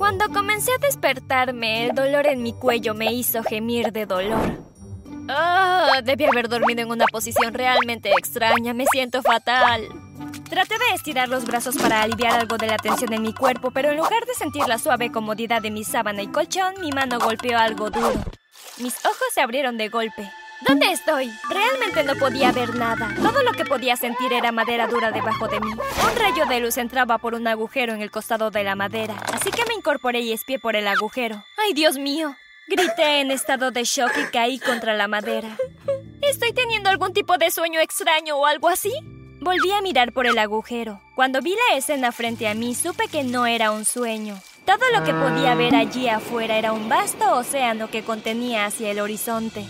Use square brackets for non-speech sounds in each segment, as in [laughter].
Cuando comencé a despertarme, el dolor en mi cuello me hizo gemir de dolor. Ah, debí haber dormido en una posición realmente extraña. Me siento fatal. Traté de estirar los brazos para aliviar algo de la tensión en mi cuerpo, pero en lugar de sentir la suave comodidad de mi sábana y colchón, mi mano golpeó algo duro. Mis ojos se abrieron de golpe. ¿Dónde estoy? Realmente no podía ver nada. Todo lo que podía sentir era madera dura debajo de mí. Un rayo de luz entraba por un agujero en el costado de la madera, así que me incorporé y espié por el agujero. ¡Ay, Dios mío! Grité en estado de shock y caí contra la madera. ¿Estoy teniendo algún tipo de sueño extraño o algo así? Volví a mirar por el agujero. Cuando vi la escena frente a mí, supe que no era un sueño. Todo lo que podía ver allí afuera era un vasto océano que contenía hacia el horizonte.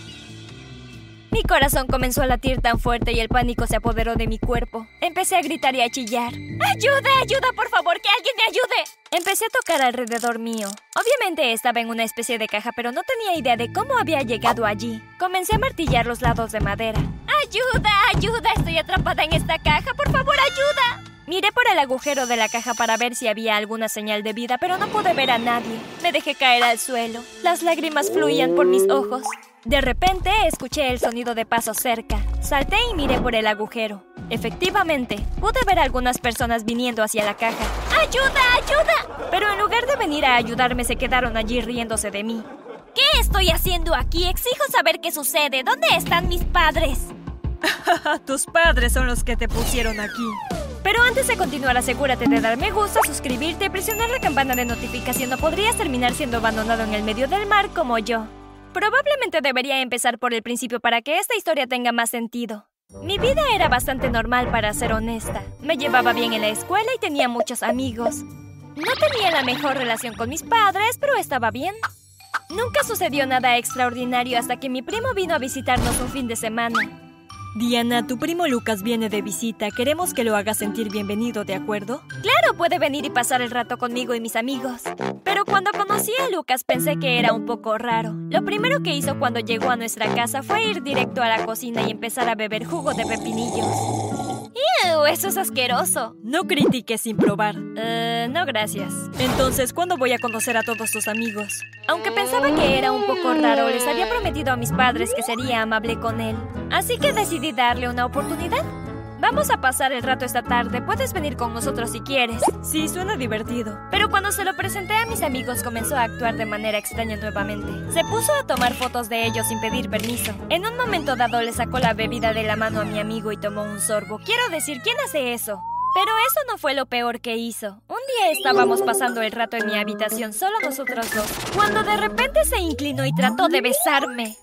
Mi corazón comenzó a latir tan fuerte y el pánico se apoderó de mi cuerpo. Empecé a gritar y a chillar. ¡Ayuda, ayuda, por favor, que alguien me ayude! Empecé a tocar alrededor mío. Obviamente estaba en una especie de caja, pero no tenía idea de cómo había llegado allí. Comencé a martillar los lados de madera. ¡Ayuda, ayuda! Estoy atrapada en esta caja, por favor, ayuda. Miré por el agujero de la caja para ver si había alguna señal de vida, pero no pude ver a nadie. Me dejé caer al suelo. Las lágrimas fluían por mis ojos. De repente escuché el sonido de pasos cerca. Salté y miré por el agujero. Efectivamente, pude ver a algunas personas viniendo hacia la caja. ¡Ayuda, ayuda! Pero en lugar de venir a ayudarme, se quedaron allí riéndose de mí. ¿Qué estoy haciendo aquí? Exijo saber qué sucede. ¿Dónde están mis padres? [laughs] Tus padres son los que te pusieron aquí. Pero antes de continuar, asegúrate de dar me gusta, suscribirte y presionar la campana de notificación o podrías terminar siendo abandonado en el medio del mar como yo. Probablemente debería empezar por el principio para que esta historia tenga más sentido. Mi vida era bastante normal para ser honesta. Me llevaba bien en la escuela y tenía muchos amigos. No tenía la mejor relación con mis padres, pero estaba bien. Nunca sucedió nada extraordinario hasta que mi primo vino a visitarnos un fin de semana. Diana, tu primo Lucas viene de visita. Queremos que lo hagas sentir bienvenido, ¿de acuerdo? Claro, puede venir y pasar el rato conmigo y mis amigos. Pero cuando conocí a Lucas pensé que era un poco raro. Lo primero que hizo cuando llegó a nuestra casa fue ir directo a la cocina y empezar a beber jugo de pepinillos. ¡Ew! Eso es asqueroso. No critiques sin probar. Eh, no gracias. Entonces, ¿cuándo voy a conocer a todos tus amigos? Aunque pensaba que era un poco raro, les había prometido a mis padres que sería amable con él. Así que decidí darle una oportunidad. Vamos a pasar el rato esta tarde. Puedes venir con nosotros si quieres. Sí, suena divertido. Pero cuando se lo presenté a mis amigos comenzó a actuar de manera extraña nuevamente. Se puso a tomar fotos de ellos sin pedir permiso. En un momento dado le sacó la bebida de la mano a mi amigo y tomó un sorbo. Quiero decir, ¿quién hace eso? Pero eso no fue lo peor que hizo. Un día estábamos pasando el rato en mi habitación, solo nosotros dos, cuando de repente se inclinó y trató de besarme.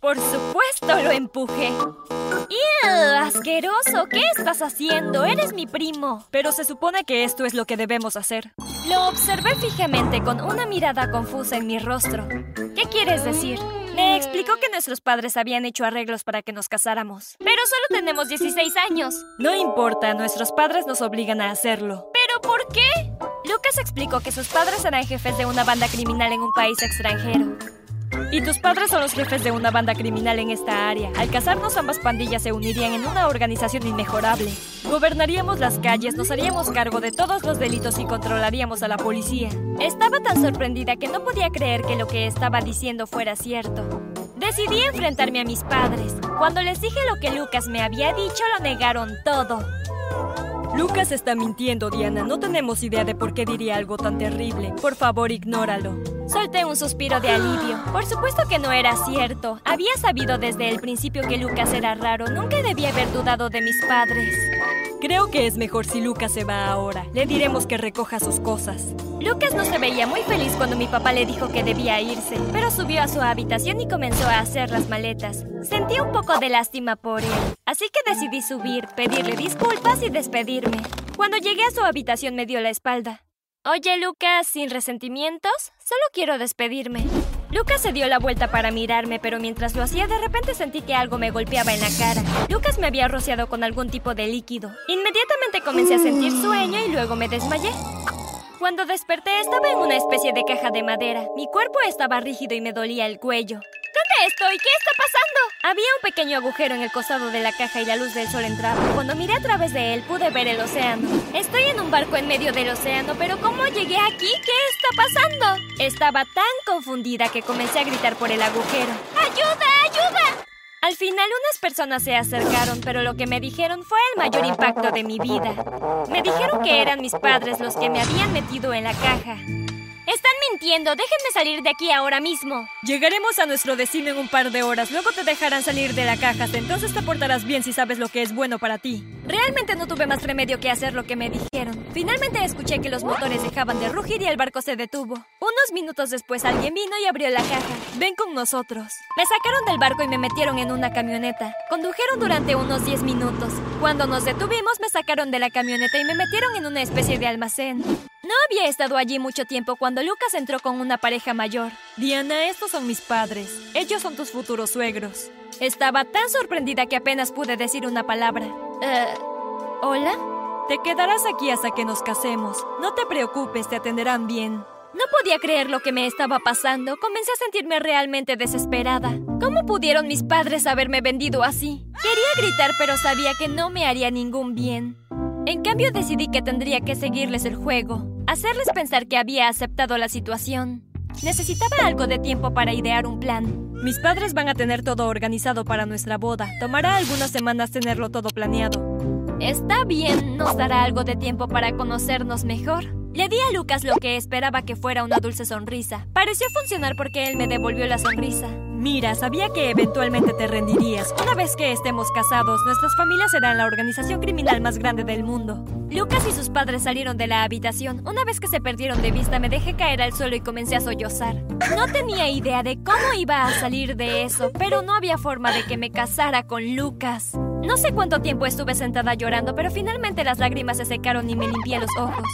Por supuesto lo empujé. ¡Ew! ¡Asqueroso! ¿Qué estás haciendo? Eres mi primo. Pero se supone que esto es lo que debemos hacer. Lo observé fijamente con una mirada confusa en mi rostro. ¿Qué quieres decir? Me explicó que nuestros padres habían hecho arreglos para que nos casáramos. Pero solo tenemos 16 años. No importa, nuestros padres nos obligan a hacerlo. ¿Pero por qué? Lucas explicó que sus padres eran jefes de una banda criminal en un país extranjero. Y tus padres son los jefes de una banda criminal en esta área. Al casarnos, ambas pandillas se unirían en una organización inmejorable. Gobernaríamos las calles, nos haríamos cargo de todos los delitos y controlaríamos a la policía. Estaba tan sorprendida que no podía creer que lo que estaba diciendo fuera cierto. Decidí enfrentarme a mis padres. Cuando les dije lo que Lucas me había dicho, lo negaron todo. Lucas está mintiendo, Diana. No tenemos idea de por qué diría algo tan terrible. Por favor, ignóralo. Solté un suspiro de alivio. Por supuesto que no era cierto. Había sabido desde el principio que Lucas era raro. Nunca debía haber dudado de mis padres. Creo que es mejor si Lucas se va ahora. Le diremos que recoja sus cosas. Lucas no se veía muy feliz cuando mi papá le dijo que debía irse, pero subió a su habitación y comenzó a hacer las maletas. Sentí un poco de lástima por él, así que decidí subir, pedirle disculpas y despedirme. Cuando llegué a su habitación me dio la espalda. Oye, Lucas, sin resentimientos, solo quiero despedirme. Lucas se dio la vuelta para mirarme, pero mientras lo hacía de repente sentí que algo me golpeaba en la cara. Lucas me había rociado con algún tipo de líquido. Inmediatamente comencé a sentir sueño y luego me desmayé. Cuando desperté estaba en una especie de caja de madera. Mi cuerpo estaba rígido y me dolía el cuello. ¿Dónde estoy? ¿Qué está pasando? Había un pequeño agujero en el costado de la caja y la luz del sol entraba. Cuando miré a través de él pude ver el océano. Estoy en un barco en medio del océano, pero ¿cómo llegué aquí? ¿Qué está pasando? Estaba tan confundida que comencé a gritar por el agujero. ¡Ayuda! ¡Ayuda! Al final unas personas se acercaron, pero lo que me dijeron fue el mayor impacto de mi vida. Me dijeron que eran mis padres los que me habían metido en la caja. Están mintiendo. Déjenme salir de aquí ahora mismo. Llegaremos a nuestro destino en un par de horas. Luego te dejarán salir de la caja. Entonces te portarás bien si sabes lo que es bueno para ti. Realmente no tuve más remedio que hacer lo que me dijeron. Finalmente escuché que los motores dejaban de rugir y el barco se detuvo. Unos minutos después alguien vino y abrió la caja. Ven con nosotros. Me sacaron del barco y me metieron en una camioneta. Condujeron durante unos 10 minutos. Cuando nos detuvimos me sacaron de la camioneta y me metieron en una especie de almacén. No había estado allí mucho tiempo cuando Lucas entró con una pareja mayor. Diana, estos son mis padres. Ellos son tus futuros suegros. Estaba tan sorprendida que apenas pude decir una palabra. Eh, ¿Hola? Te quedarás aquí hasta que nos casemos. No te preocupes, te atenderán bien. No podía creer lo que me estaba pasando. Comencé a sentirme realmente desesperada. ¿Cómo pudieron mis padres haberme vendido así? Quería gritar, pero sabía que no me haría ningún bien. En cambio decidí que tendría que seguirles el juego hacerles pensar que había aceptado la situación. Necesitaba algo de tiempo para idear un plan. Mis padres van a tener todo organizado para nuestra boda. Tomará algunas semanas tenerlo todo planeado. Está bien, nos dará algo de tiempo para conocernos mejor. Le di a Lucas lo que esperaba que fuera una dulce sonrisa. Pareció funcionar porque él me devolvió la sonrisa. Mira, sabía que eventualmente te rendirías. Una vez que estemos casados, nuestras familias serán la organización criminal más grande del mundo. Lucas y sus padres salieron de la habitación. Una vez que se perdieron de vista, me dejé caer al suelo y comencé a sollozar. No tenía idea de cómo iba a salir de eso, pero no había forma de que me casara con Lucas. No sé cuánto tiempo estuve sentada llorando, pero finalmente las lágrimas se secaron y me limpié los ojos.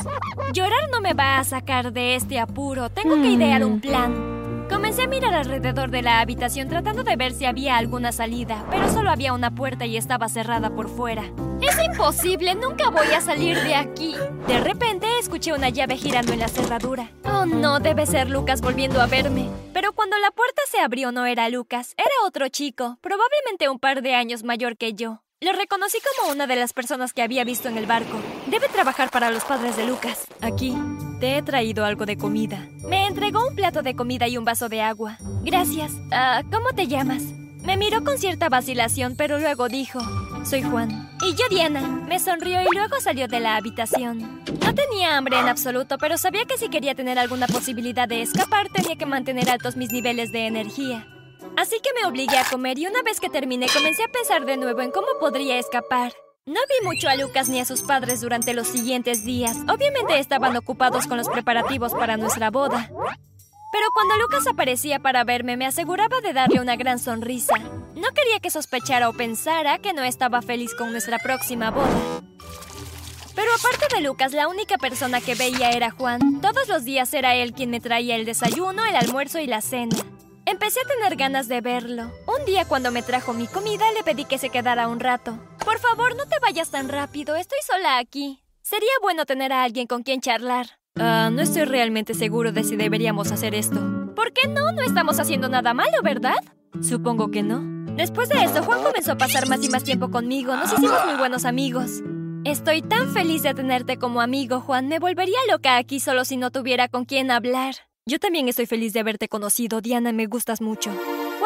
Llorar no me va a sacar de este apuro. Tengo que idear un plan. Comencé a mirar alrededor de la habitación tratando de ver si había alguna salida, pero solo había una puerta y estaba cerrada por fuera. Es imposible, nunca voy a salir de aquí. De repente escuché una llave girando en la cerradura. Oh no, debe ser Lucas volviendo a verme. Pero cuando la puerta se abrió no era Lucas, era otro chico, probablemente un par de años mayor que yo. Lo reconocí como una de las personas que había visto en el barco. Debe trabajar para los padres de Lucas. Aquí, te he traído algo de comida. Me entregó un plato de comida y un vaso de agua. Gracias. Ah, ¿Cómo te llamas? Me miró con cierta vacilación, pero luego dijo, soy Juan. Y yo Diana. Me sonrió y luego salió de la habitación. No tenía hambre en absoluto, pero sabía que si quería tener alguna posibilidad de escapar, tenía que mantener altos mis niveles de energía. Así que me obligué a comer y una vez que terminé comencé a pensar de nuevo en cómo podría escapar. No vi mucho a Lucas ni a sus padres durante los siguientes días. Obviamente estaban ocupados con los preparativos para nuestra boda. Pero cuando Lucas aparecía para verme me aseguraba de darle una gran sonrisa. No quería que sospechara o pensara que no estaba feliz con nuestra próxima boda. Pero aparte de Lucas, la única persona que veía era Juan. Todos los días era él quien me traía el desayuno, el almuerzo y la cena. Empecé a tener ganas de verlo. Un día cuando me trajo mi comida le pedí que se quedara un rato. Por favor, no te vayas tan rápido, estoy sola aquí. Sería bueno tener a alguien con quien charlar. Ah, no estoy realmente seguro de si deberíamos hacer esto. ¿Por qué no? No estamos haciendo nada malo, ¿verdad? Supongo que no. Después de eso, Juan comenzó a pasar más y más tiempo conmigo. Nos hicimos muy buenos amigos. Estoy tan feliz de tenerte como amigo, Juan. Me volvería loca aquí solo si no tuviera con quién hablar. Yo también estoy feliz de haberte conocido, Diana, me gustas mucho.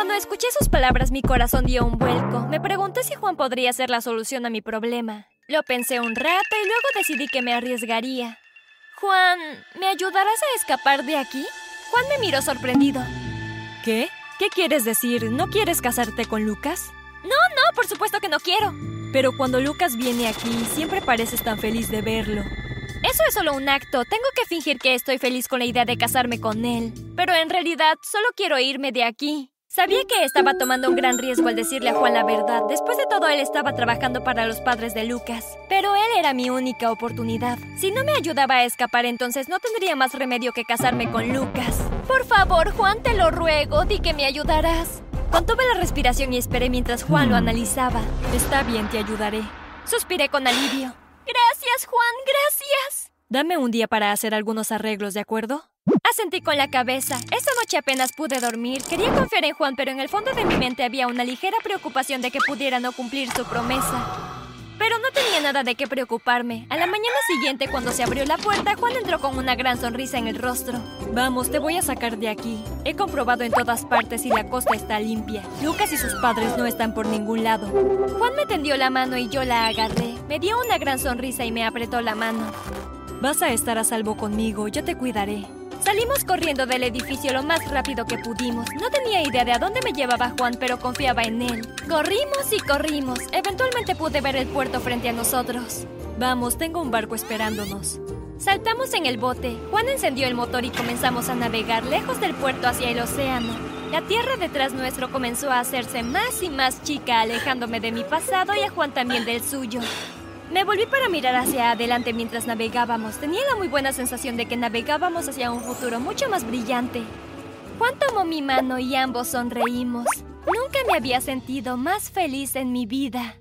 Cuando escuché sus palabras mi corazón dio un vuelco. Me pregunté si Juan podría ser la solución a mi problema. Lo pensé un rato y luego decidí que me arriesgaría. Juan, ¿me ayudarás a escapar de aquí? Juan me miró sorprendido. ¿Qué? ¿Qué quieres decir? ¿No quieres casarte con Lucas? No, no, por supuesto que no quiero. Pero cuando Lucas viene aquí, siempre pareces tan feliz de verlo. Eso es solo un acto. Tengo que fingir que estoy feliz con la idea de casarme con él. Pero en realidad solo quiero irme de aquí. Sabía que estaba tomando un gran riesgo al decirle a Juan la verdad. Después de todo, él estaba trabajando para los padres de Lucas. Pero él era mi única oportunidad. Si no me ayudaba a escapar, entonces no tendría más remedio que casarme con Lucas. Por favor, Juan, te lo ruego, di que me ayudarás. Contuve la respiración y esperé mientras Juan lo analizaba. Está bien, te ayudaré. Suspiré con alivio. Gracias, Juan, gracias. Dame un día para hacer algunos arreglos, ¿de acuerdo? Asentí con la cabeza. Esa noche apenas pude dormir. Quería confiar en Juan, pero en el fondo de mi mente había una ligera preocupación de que pudiera no cumplir su promesa. Pero no tenía nada de qué preocuparme. A la mañana siguiente, cuando se abrió la puerta, Juan entró con una gran sonrisa en el rostro. Vamos, te voy a sacar de aquí. He comprobado en todas partes y la costa está limpia. Lucas y sus padres no están por ningún lado. Juan me tendió la mano y yo la agarré. Me dio una gran sonrisa y me apretó la mano. Vas a estar a salvo conmigo, yo te cuidaré. Salimos corriendo del edificio lo más rápido que pudimos. No tenía idea de a dónde me llevaba Juan, pero confiaba en él. Corrimos y corrimos. Eventualmente pude ver el puerto frente a nosotros. Vamos, tengo un barco esperándonos. Saltamos en el bote. Juan encendió el motor y comenzamos a navegar lejos del puerto hacia el océano. La tierra detrás nuestro comenzó a hacerse más y más chica, alejándome de mi pasado y a Juan también del suyo. Me volví para mirar hacia adelante mientras navegábamos. Tenía la muy buena sensación de que navegábamos hacia un futuro mucho más brillante. Juan tomó mi mano y ambos sonreímos. Nunca me había sentido más feliz en mi vida.